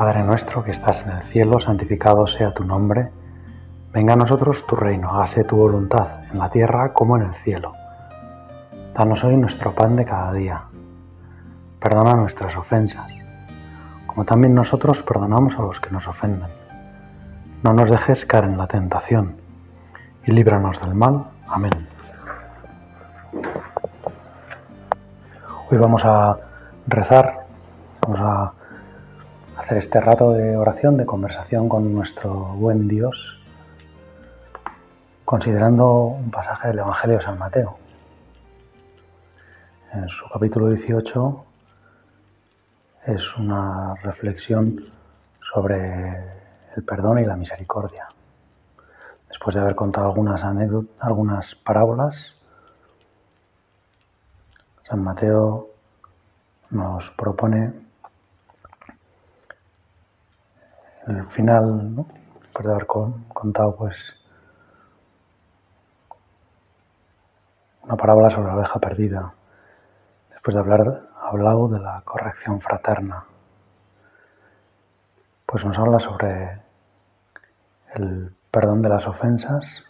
Padre nuestro que estás en el cielo, santificado sea tu nombre. Venga a nosotros tu reino, hágase tu voluntad, en la tierra como en el cielo. Danos hoy nuestro pan de cada día. Perdona nuestras ofensas, como también nosotros perdonamos a los que nos ofenden. No nos dejes caer en la tentación, y líbranos del mal. Amén. Hoy vamos a rezar, vamos a este rato de oración, de conversación con nuestro buen Dios, considerando un pasaje del Evangelio de San Mateo. En su capítulo 18 es una reflexión sobre el perdón y la misericordia. Después de haber contado algunas anécdotas, algunas parábolas, San Mateo nos propone el final, ¿no? después de haber contado pues una parábola sobre la oveja perdida, después de hablar hablado de la corrección fraterna, pues nos habla sobre el perdón de las ofensas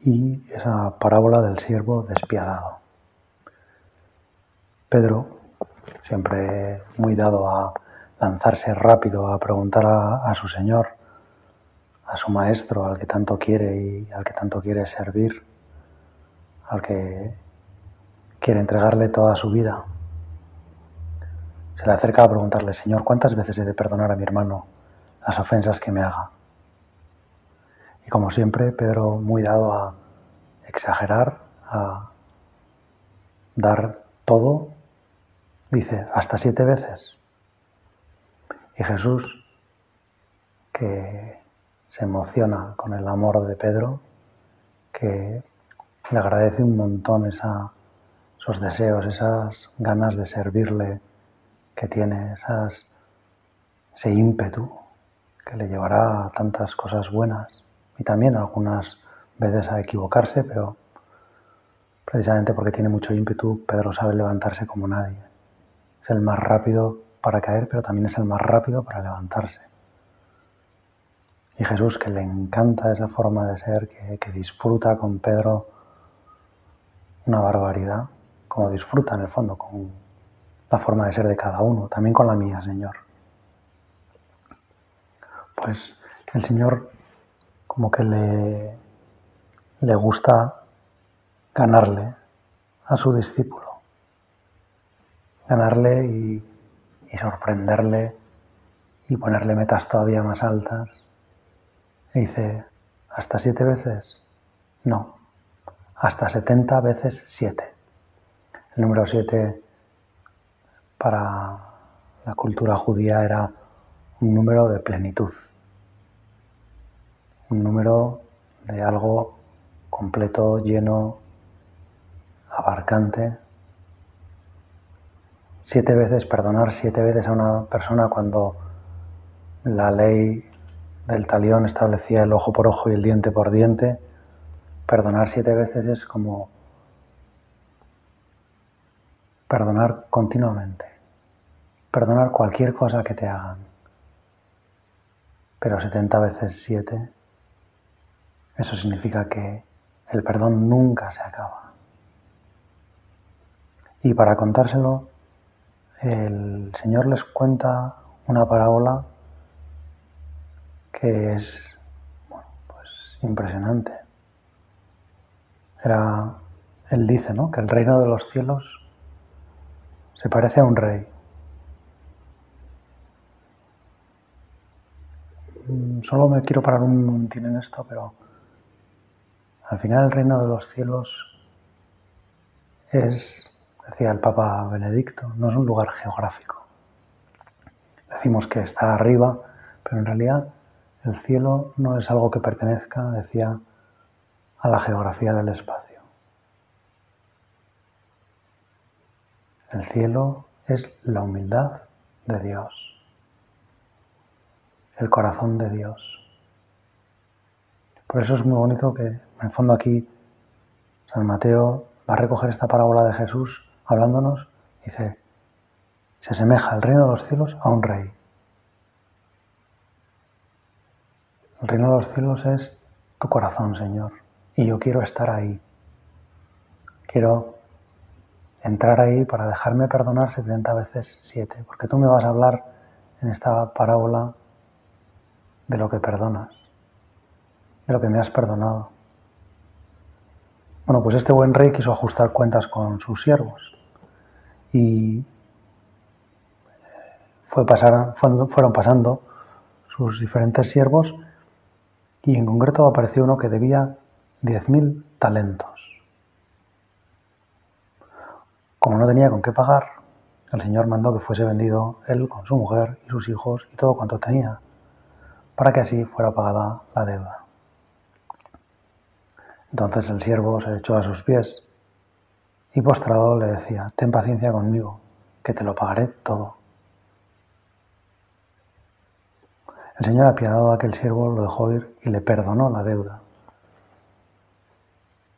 y esa parábola del siervo despiadado. Pedro, siempre muy dado a lanzarse rápido a preguntar a, su Señor, a su Maestro, al que tanto quiere y al que tanto quiere servir, al que quiere entregarle toda su vida. Se le acerca a preguntarle, Señor, ¿cuántas veces he de perdonar a mi hermano las ofensas que me haga? Y como siempre, Pedro, muy dado a exagerar, a dar todo, dice, hasta siete veces. Y Jesús, que se emociona con el amor de Pedro, que le agradece un montón esos deseos, esas ganas de servirle que tiene, esas, ese ímpetu que le llevará a tantas cosas buenas y también algunas veces a equivocarse, pero precisamente porque tiene mucho ímpetu, Pedro sabe levantarse como nadie. Es el más rápido para caer, pero también es el más rápido para levantarse. Y Jesús, que le encanta esa forma de ser, que, disfruta con Pedro una barbaridad, como disfruta en el fondo con la forma de ser de cada uno, también con la mía, Señor. Pues el Señor como que le, le gusta ganarle a su discípulo, ganarle y y sorprenderle y ponerle metas todavía más altas. Y dice, ¿hasta siete veces? No, hasta setenta veces siete. El número siete para la cultura judía era un número de plenitud, un número de algo completo, lleno, abarcante, siete veces, perdonar siete veces a una persona cuando la ley del talión establecía el ojo por ojo y el diente por diente, perdonar siete veces es como perdonar continuamente, perdonar cualquier cosa que te hagan. Pero 70 veces siete, eso significa que el perdón nunca se acaba. Y para contárselo, el Señor les cuenta una parábola que es pues impresionante. Era, él dice ¿no? que el reino de los cielos se parece a un rey. Mm, solo me quiero parar un momentín en esto, pero al final el reino de los cielos es decía el Papa Benedicto, no es un lugar geográfico. Decimos que está arriba, pero en realidad el cielo no es algo que pertenezca, decía, a la geografía del espacio. El cielo es la humildad de Dios, el corazón de Dios. Por eso es muy bonito que, en el fondo aquí, San Mateo va a recoger esta parábola de Jesús hablándonos, dice, se asemeja el reino de los cielos a un rey. El reino de los cielos es tu corazón, Señor, y yo quiero estar ahí. Quiero entrar ahí para dejarme perdonar 70 veces 7, porque tú me vas a hablar en esta parábola de lo que perdonas, de lo que me has perdonado. Bueno, pues este buen rey quiso ajustar cuentas con sus siervos y fue fueron pasando sus diferentes siervos y en concreto apareció uno que debía 10.000 talentos. Como no tenía con qué pagar, el Señor mandó que fuese vendido él con su mujer y sus hijos y todo cuanto tenía, para que así fuera pagada la deuda. Entonces el siervo se echó a sus pies y postrado le decía, ten paciencia conmigo, que te lo pagaré todo. El Señor apiadado a aquel siervo lo dejó ir y le perdonó la deuda.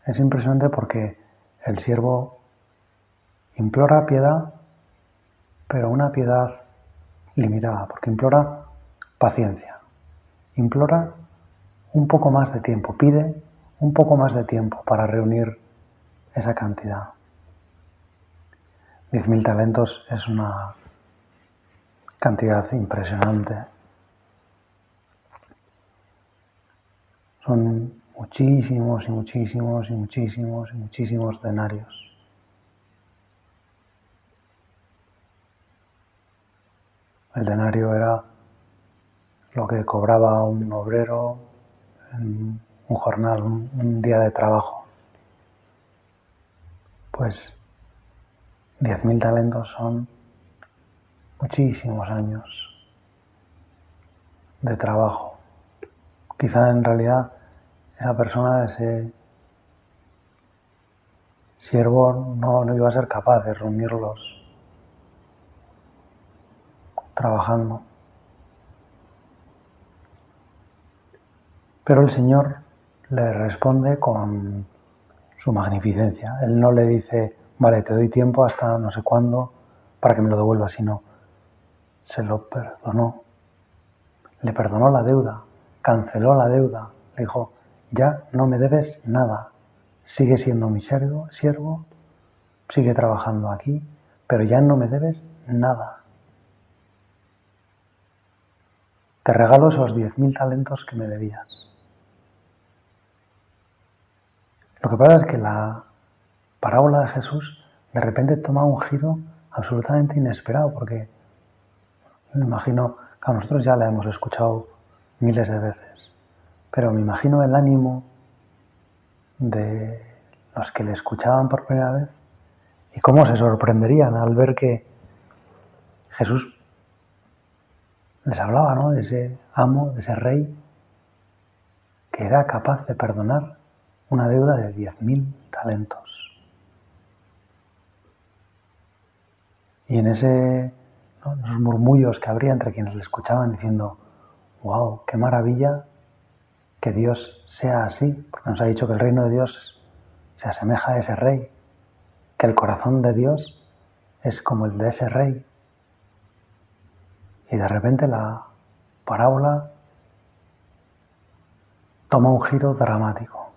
Es impresionante porque el siervo implora piedad, pero una piedad limitada, porque implora paciencia, implora un poco más de tiempo, pide un poco más de tiempo para reunir esa cantidad. Diez mil talentos es una cantidad impresionante. Son muchísimos y muchísimos y muchísimos y muchísimos denarios. El denario era lo que cobraba un obrero en un jornal, un, día de trabajo. Pues 10.000 talentos son muchísimos años de trabajo. Quizá en realidad esa persona, ese siervo, no, no iba a ser capaz de reunirlos trabajando. Pero el Señor le responde con su magnificencia. Él no le dice, vale, te doy tiempo hasta no sé cuándo para que me lo devuelva, sino se lo perdonó. Le perdonó la deuda, canceló la deuda, le dijo, ya no me debes nada, sigue siendo mi siervo, siervo, sigue trabajando aquí, pero ya no me debes nada. Te regalo esos diez mil talentos que me debías. Lo que pasa es que la parábola de Jesús de repente toma un giro absolutamente inesperado, porque me imagino que a nosotros ya la hemos escuchado miles de veces, pero me imagino el ánimo de los que le escuchaban por primera vez y cómo se sorprenderían al ver que Jesús les hablaba ¿no? de ese amo, de ese rey, que era capaz de perdonar una deuda de 10.000 talentos. Y en ese, esos murmullos que habría entre quienes le escuchaban diciendo, wow, qué maravilla que Dios sea así, porque nos ha dicho que el reino de Dios se asemeja a ese rey, que el corazón de Dios es como el de ese rey, y de repente la parábola toma un giro dramático.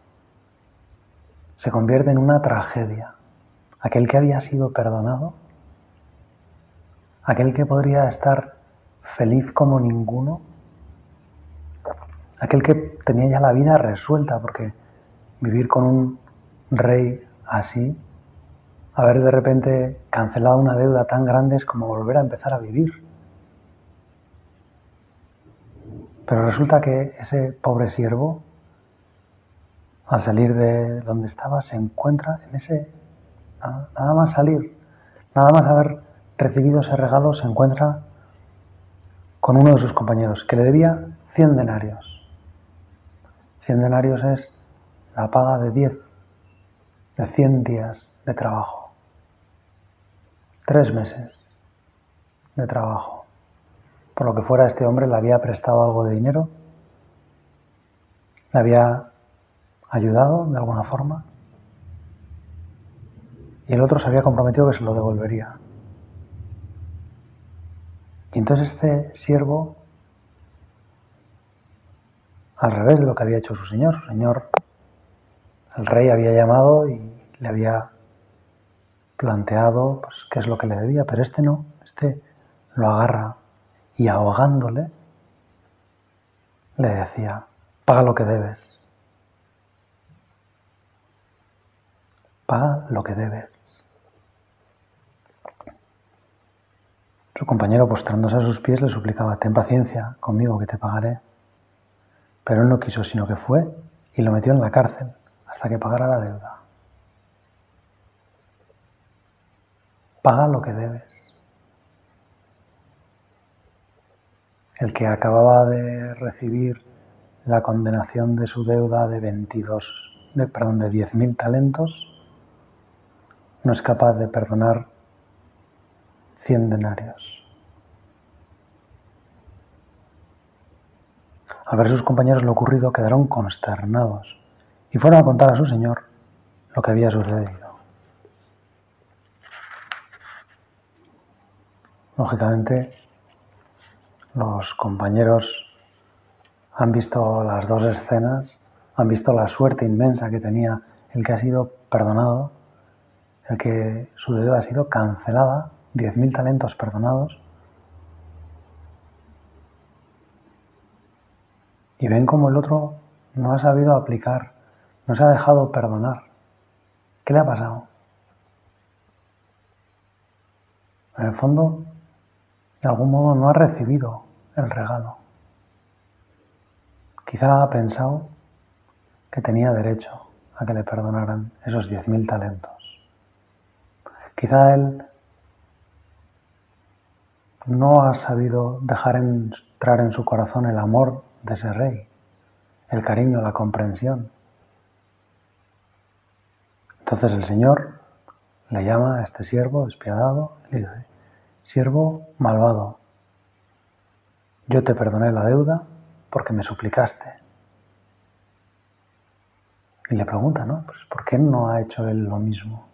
Se convierte en una tragedia. Aquel que había sido perdonado, aquel que podría estar feliz como ninguno, aquel que tenía ya la vida resuelta, porque vivir con un rey así, haber de repente cancelado una deuda tan grande es como volver a empezar a vivir. Pero resulta que ese pobre siervo, al salir de donde estaba, se encuentra en ese, nada más salir, nada más haber recibido ese regalo, se encuentra con uno de sus compañeros que le debía 100 denarios. 100 denarios es la paga de 10, de 100 días de trabajo. Tres meses de trabajo por lo que fuera este hombre le había prestado algo de dinero, le había ayudado de alguna forma y el otro se había comprometido que se lo devolvería. Y entonces este siervo, al revés de lo que había hecho su señor, su señor, el rey había llamado y le había planteado pues, qué es lo que le debía, pero este no, este lo agarra y ahogándole le decía, paga lo que debes, paga lo que debes. Su compañero, postrándose a sus pies, le suplicaba, ten paciencia conmigo que te pagaré. Pero él no quiso, sino que fue y lo metió en la cárcel hasta que pagara la deuda. Paga lo que debes. El que acababa de recibir la condenación de su deuda de 22, de, perdón, de 10.000 talentos, no es capaz de perdonar cien denarios. Al ver sus compañeros lo ocurrido, quedaron consternados y fueron a contar a su señor lo que había sucedido. Lógicamente, los compañeros han visto las dos escenas, han visto la suerte inmensa que tenía el que ha sido perdonado, el que su deuda ha sido cancelada 10.000 talentos perdonados y ven como el otro no ha sabido aplicar, no se ha dejado perdonar. ¿Qué le ha pasado? En el fondo, de algún modo no ha recibido el regalo. Quizá ha pensado que tenía derecho a que le perdonaran esos 10.000 talentos. Quizá él no ha sabido dejar entrar en su corazón el amor de ese rey, el cariño, la comprensión. Entonces el Señor le llama a este siervo despiadado y le dice, siervo malvado, yo te perdoné la deuda porque me suplicaste. Y le pregunta, ¿no? Pues ¿por qué no ha hecho él lo mismo?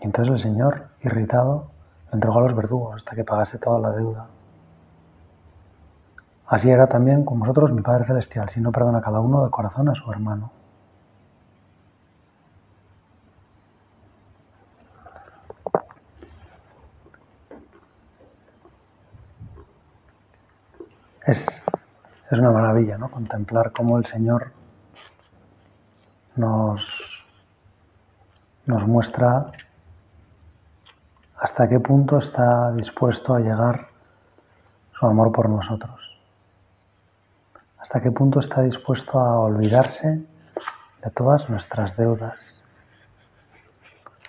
Y entonces el Señor, irritado, lo entregó a los verdugos hasta que pagase toda la deuda. Así era también con vosotros mi Padre Celestial, si no perdona cada uno de corazón a su hermano. Es, es una maravilla, ¿no? Contemplar cómo el Señor nos, nos muestra hasta qué punto está dispuesto a llegar su amor por nosotros. Hasta qué punto está dispuesto a olvidarse de todas nuestras deudas.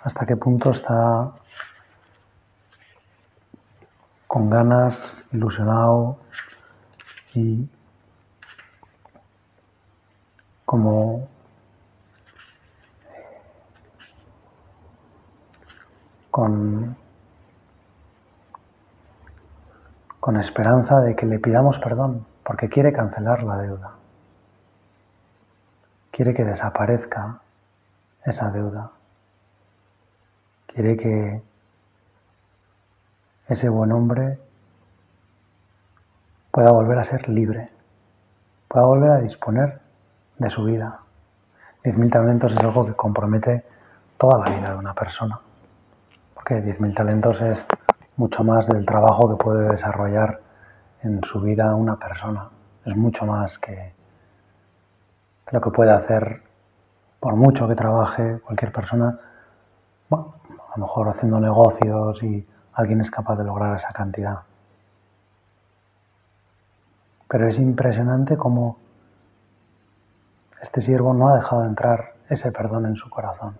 Hasta qué punto está con ganas, ilusionado y como con con esperanza de que le pidamos perdón, porque quiere cancelar la deuda. Quiere que desaparezca esa deuda. Quiere que ese buen hombre pueda volver a ser libre, pueda volver a disponer de su vida. Diez mil talentos es algo que compromete toda la vida de una persona, porque diez mil talentos es mucho más del trabajo que puede desarrollar en su vida una persona. Es mucho más que, lo que puede hacer, por mucho que trabaje cualquier persona, a lo mejor haciendo negocios y alguien es capaz de lograr esa cantidad. Pero es impresionante cómo este siervo no ha dejado entrar ese perdón en su corazón.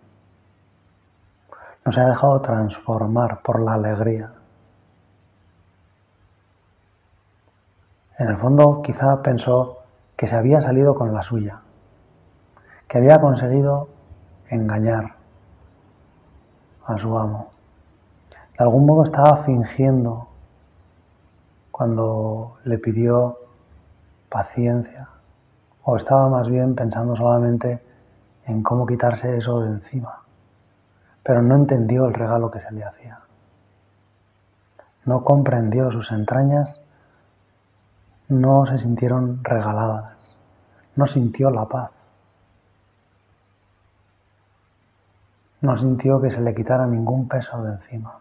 No se ha dejado transformar por la alegría En el fondo quizá pensó que se había salido con la suya, que había conseguido engañar a su amo. De algún modo estaba fingiendo cuando le pidió paciencia, o estaba más bien pensando solamente en cómo quitarse eso de encima, pero no entendió el regalo que se le hacía. no comprendió sus entrañas, no se sintieron regaladas, no sintió la paz, no sintió que se le quitara ningún peso de encima.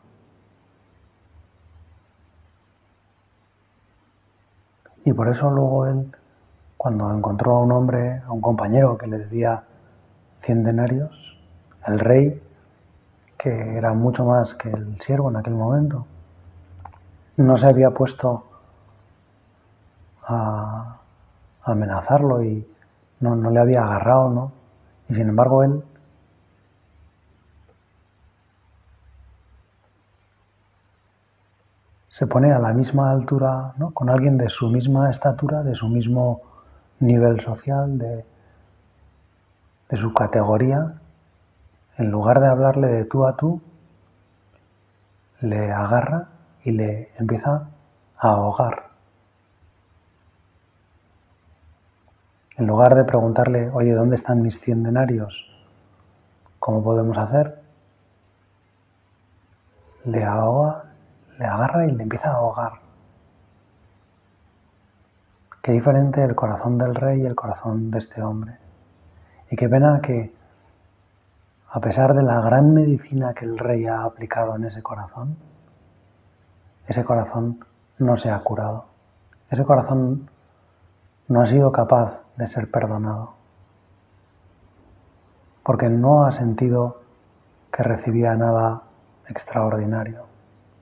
Y por eso luego él, cuando encontró a un hombre, a un compañero que le debía cien denarios, el rey, que era mucho más que el siervo en aquel momento, no se había puesto a, amenazarlo y no, no, le había agarrado, ¿no? Y sin embargo él se pone a la misma altura, ¿no? Con alguien de su misma estatura, de su mismo nivel social, de, de su categoría, en lugar de hablarle de tú a tú, le agarra y le empieza a ahogar. En lugar de preguntarle, oye, ¿dónde están mis cien denarios? ¿Cómo podemos hacer? Le ahoga, le agarra y le empieza a ahogar. Qué diferente el corazón del rey y el corazón de este hombre. Y qué pena que, a pesar de la gran medicina que el rey ha aplicado en ese corazón, ese corazón no se ha curado. Ese corazón no ha sido capaz de ser perdonado. Porque no ha sentido que recibía nada extraordinario.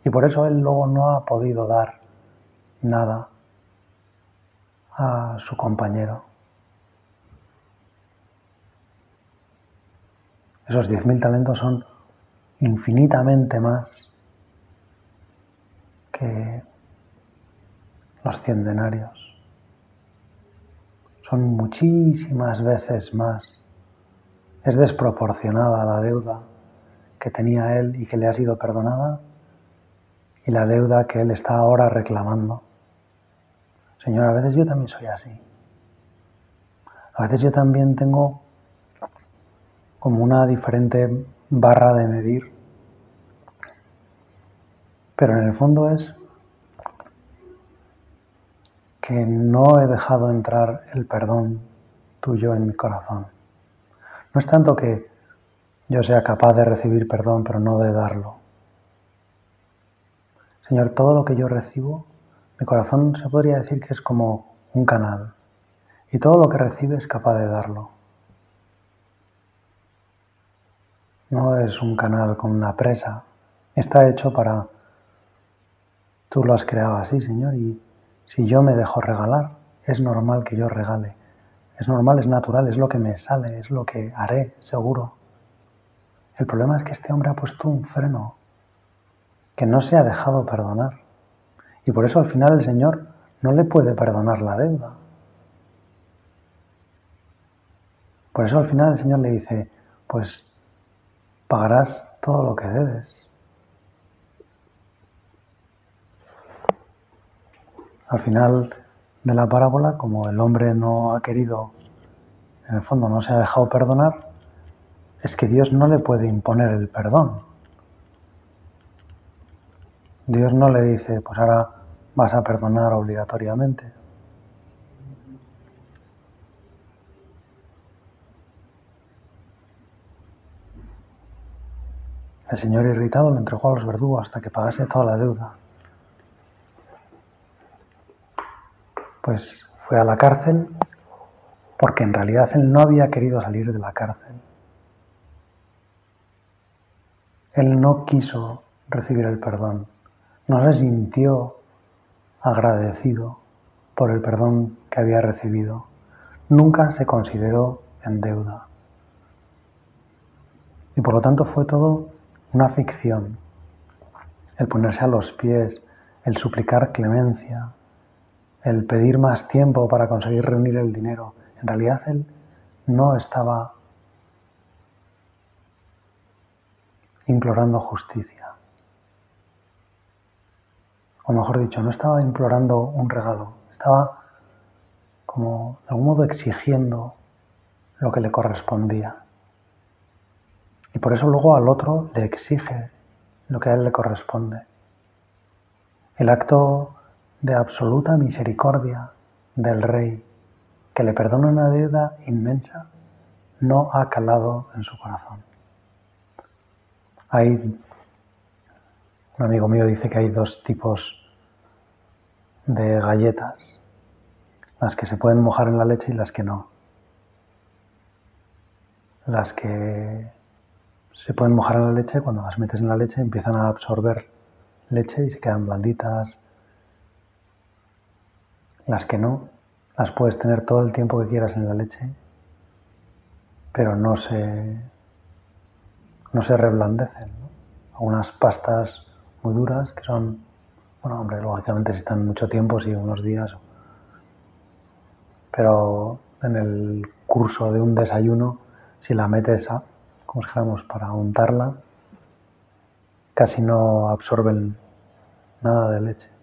Y por eso él luego no ha podido dar nada a su compañero. Esos diez mil talentos son infinitamente más que los cien denarios. Son muchísimas veces más. Es desproporcionada la deuda que tenía él y que le ha sido perdonada y la deuda que él está ahora reclamando. Señor, a veces yo también soy así. A veces yo también tengo como una diferente barra de medir pero en el fondo es que no he dejado entrar el perdón tuyo en mi corazón. No es tanto que yo sea capaz de recibir perdón, pero no de darlo. Señor, todo lo que yo recibo, mi corazón se podría decir que es como un canal. Y todo lo que recibe es capaz de darlo. No es un canal con una presa. Está hecho para Tú lo has creado así, Señor, y si yo me dejo regalar, es normal que yo regale. Es normal, es natural, es lo que me sale, es lo que haré, seguro. El problema es que este hombre ha puesto un freno, que no se ha dejado perdonar. Y por eso al final el Señor no le puede perdonar la deuda. Por eso al final el Señor le dice, pues pagarás todo lo que debes. Al final de la parábola, como el hombre no ha querido, en el fondo no se ha dejado perdonar, es que Dios no le puede imponer el perdón. Dios no le dice, pues ahora vas a perdonar obligatoriamente. El Señor irritado le entregó a los verdugos hasta que pagase toda la deuda. Pues fue a la cárcel porque en realidad él no había querido salir de la cárcel. Él no quiso recibir el perdón, no se sintió agradecido por el perdón que había recibido, nunca se consideró en deuda. Y por lo tanto fue todo una ficción, el ponerse a los pies, el suplicar clemencia, el pedir más tiempo para conseguir reunir el dinero. En realidad él no estaba implorando justicia. O mejor dicho, no estaba implorando un regalo, estaba como de algún modo exigiendo lo que le correspondía. Y por eso luego al otro le exige lo que a él le corresponde. El acto de absoluta misericordia del Rey, que le perdona una deuda inmensa, no ha calado en su corazón. Hay, un amigo mío dice que hay dos tipos de galletas, las que se pueden mojar en la leche y las que no. Las que se pueden mojar en la leche, cuando las metes en la leche empiezan a absorber leche y se quedan blanditas. Las que no, las puedes tener todo el tiempo que quieras en la leche, pero no se, no se reblandecen. Algunas pastas muy duras que son, bueno, hombre, lógicamente si están mucho tiempo, sí, unos días, pero en el curso de un desayuno, si la metes a, como dijéramos, para untarla, casi no absorben nada de leche.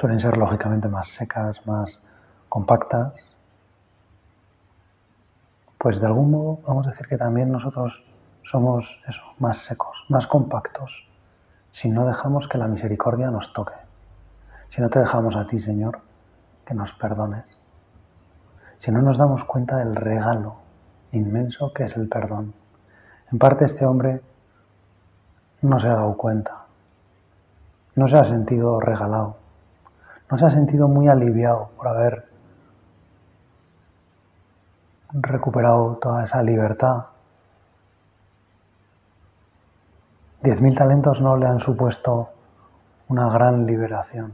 Suelen ser lógicamente más secas, más compactas. Pues de algún modo vamos a decir que también nosotros somos eso, más secos, más compactos, si no dejamos que la misericordia nos toque, si no te dejamos a ti, Señor, que nos perdones, si no nos damos cuenta del regalo inmenso que es el perdón. En parte este hombre no se ha dado cuenta, no se ha sentido regalado, no se ha sentido muy aliviado por haber recuperado toda esa libertad. Diez mil talentos no le han supuesto una gran liberación.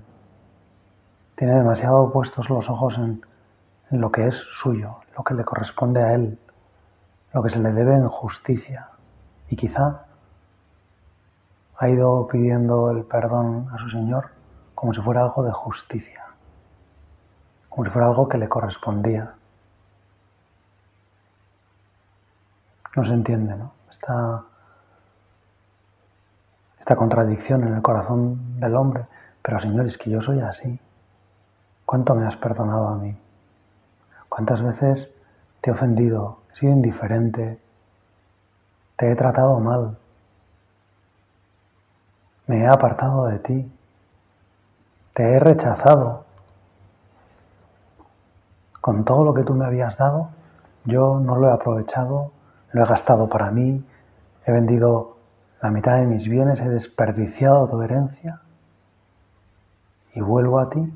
Tiene demasiado puestos los ojos en, en lo que es suyo, lo que le corresponde a él, lo que se le debe en justicia. Y quizá ha ido pidiendo el perdón a su Señor como si fuera algo de justicia, como si fuera algo que le correspondía. No se entiende, ¿no? Esta, esta contradicción en el corazón del hombre. Pero Señor, es que yo soy así. ¿Cuánto me has perdonado a mí? ¿Cuántas veces te he ofendido? He sido indiferente. Te he tratado mal me he apartado de ti, te he rechazado. Con todo lo que tú me habías dado, yo no lo he aprovechado, lo he gastado para mí, he vendido la mitad de mis bienes, he desperdiciado tu herencia y vuelvo a ti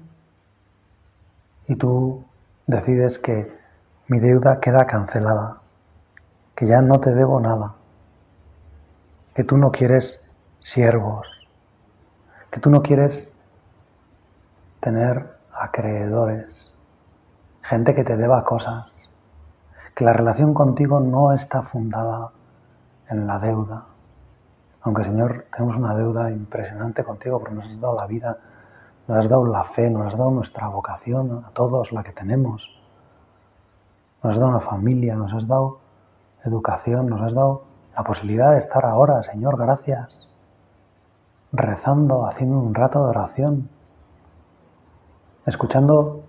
y tú decides que mi deuda queda cancelada, que ya no te debo nada, que tú no quieres siervos, que tú no quieres tener acreedores, gente que te deba cosas, que la relación contigo no está fundada en la deuda. Aunque Señor, tenemos una deuda impresionante contigo porque nos has dado la vida, nos has dado la fe, nos has dado nuestra vocación, a todos la que tenemos. Nos has dado una familia, nos has dado educación, nos has dado la posibilidad de estar ahora, Señor, gracias rezando, haciendo un rato de oración, escuchando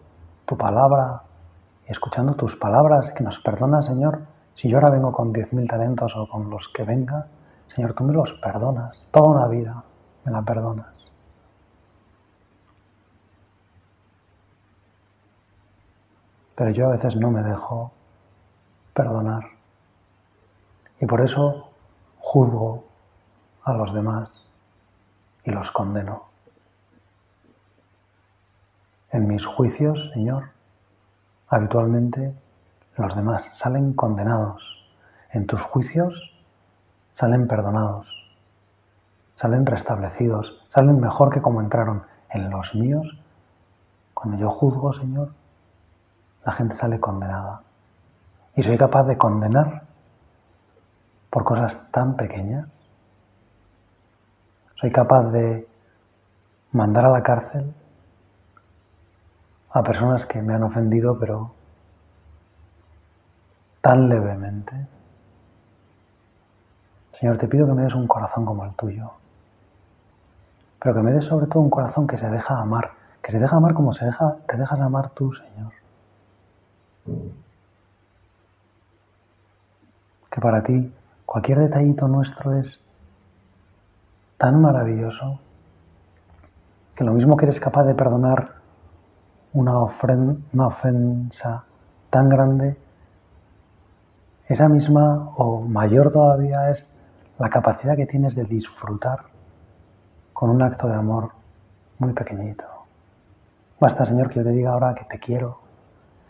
tu palabra y escuchando tus palabras, que nos perdona, Señor, si yo ahora vengo con diez mil talentos o con los que venga, Señor, tú me los perdonas, toda una vida me la perdonas. Pero yo a veces no me dejo perdonar y por eso juzgo a los demás y los condeno. En mis juicios, Señor, habitualmente los demás salen condenados. En tus juicios salen perdonados, salen restablecidos, salen mejor que como entraron. En los míos, cuando yo juzgo, Señor, la gente sale condenada. Y soy capaz de condenar por cosas tan pequeñas soy capaz de mandar a la cárcel a personas que me han ofendido, pero tan levemente. Señor, te pido que me des un corazón como el tuyo, pero que me des sobre todo un corazón que se deja amar, que se deja amar como se deja, te dejas amar tú, Señor. Que para ti cualquier detallito nuestro es tan maravilloso que lo mismo que eres capaz de perdonar una, ofensa tan grande, esa misma o mayor todavía es la capacidad que tienes de disfrutar con un acto de amor muy pequeñito. Basta, Señor, que yo te diga ahora que te quiero,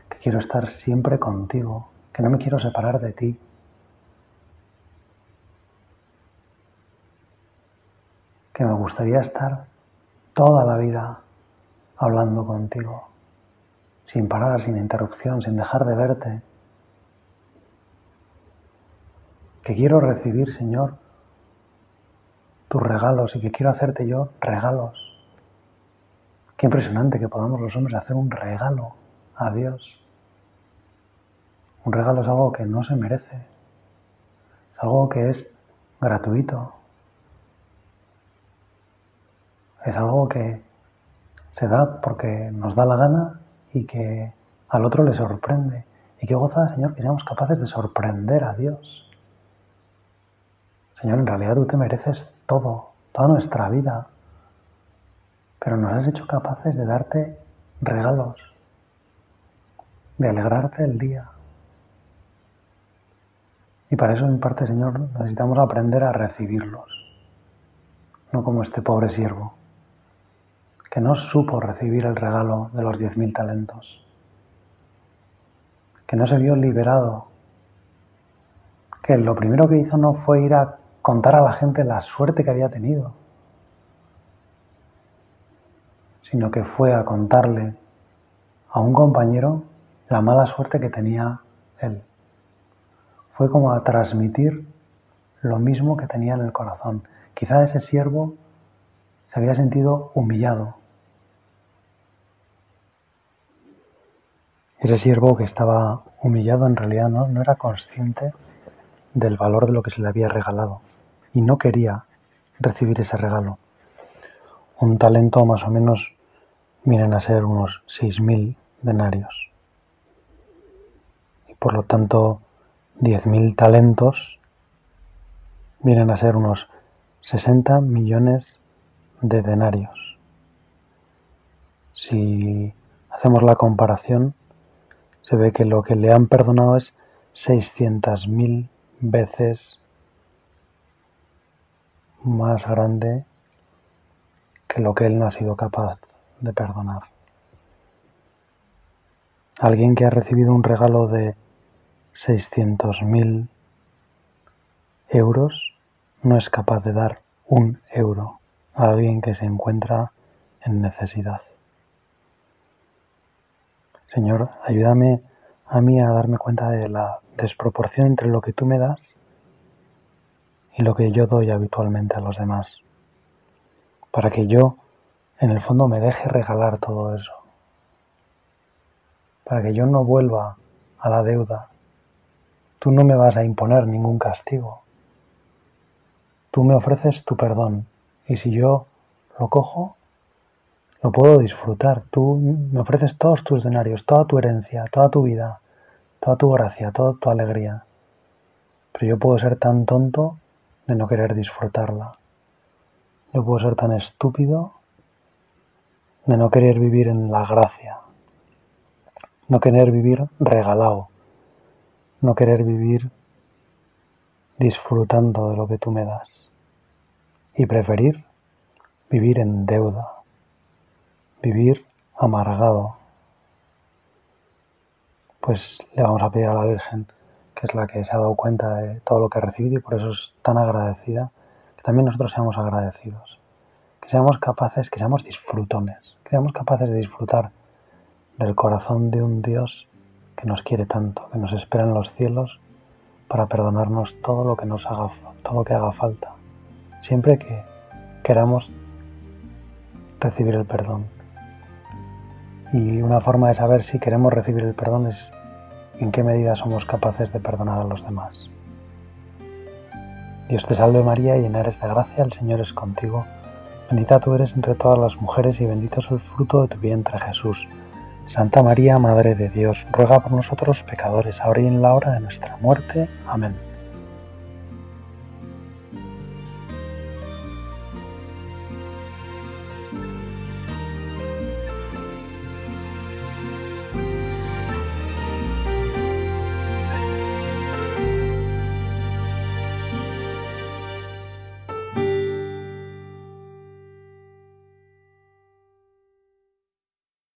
que quiero estar siempre contigo, que no me quiero separar de ti. Que me gustaría estar toda la vida hablando contigo, sin parar, sin interrupción, sin dejar de verte. Que quiero recibir, Señor, tus regalos y que quiero hacerte yo regalos. Qué impresionante que podamos los hombres hacer un regalo a Dios. Un regalo es algo que no se merece. Es algo que es gratuito. Es algo que se da porque nos da la gana y que al otro le sorprende. Y qué gozada, Señor, que seamos capaces de sorprender a Dios. Señor, en realidad tú te mereces todo, toda nuestra vida, pero nos has hecho capaces de darte regalos, de alegrarte el día. Y para eso, en parte, Señor, necesitamos aprender a recibirlos, no como este pobre siervo, que no supo recibir el regalo de los diez mil talentos, que no se vio liberado, que lo primero que hizo no fue ir a contar a la gente la suerte que había tenido, sino que fue a contarle a un compañero la mala suerte que tenía él. Fue como a transmitir lo mismo que tenía en el corazón. Quizá ese siervo se había sentido humillado. Ese siervo que estaba humillado en realidad no, era consciente del valor de lo que se le había regalado y no quería recibir ese regalo. Un talento más o menos vienen a ser unos 6.000 denarios. Y por lo tanto, 10.000 talentos vienen a ser unos 60 millones de denarios. Si hacemos la comparación, se ve que lo que le han perdonado es 600.000 veces más grande que lo que él no ha sido capaz de perdonar. Alguien que ha recibido un regalo de 600.000 euros no es capaz de dar un euro a alguien que se encuentra en necesidad. Señor, ayúdame a mí a darme cuenta de la desproporción entre lo que tú me das y lo que yo doy habitualmente a los demás, para que yo, en el fondo, me deje regalar todo eso, para que yo no vuelva a la deuda. Tú no me vas a imponer ningún castigo. Tú me ofreces tu perdón y si yo lo cojo, lo puedo disfrutar. Tú me ofreces todos tus denarios, toda tu herencia, toda tu vida, toda tu gracia, toda tu alegría. Pero yo puedo ser tan tonto de no querer disfrutarla. Yo puedo ser tan estúpido de no querer vivir en la gracia, no querer vivir regalado, no querer vivir disfrutando de lo que tú me das y preferir vivir en deuda, vivir amargado. Pues le vamos a pedir a la Virgen que es la que se ha dado cuenta de todo lo que ha recibido y por eso es tan agradecida, que también nosotros seamos agradecidos, que seamos capaces, que seamos disfrutones, que seamos capaces de disfrutar del corazón de un Dios que nos quiere tanto, que nos espera en los cielos para perdonarnos todo lo que nos haga, todo lo que haga falta, siempre que queramos recibir el perdón. Y una forma de saber si queremos recibir el perdón es en qué medida somos capaces de perdonar a los demás. Dios te salve María, llena eres de gracia, el Señor es contigo. Bendita tú eres entre todas las mujeres y bendito es el fruto de tu vientre Jesús. Santa María, Madre de Dios, ruega por nosotros pecadores, ahora y en la hora de nuestra muerte. Amén.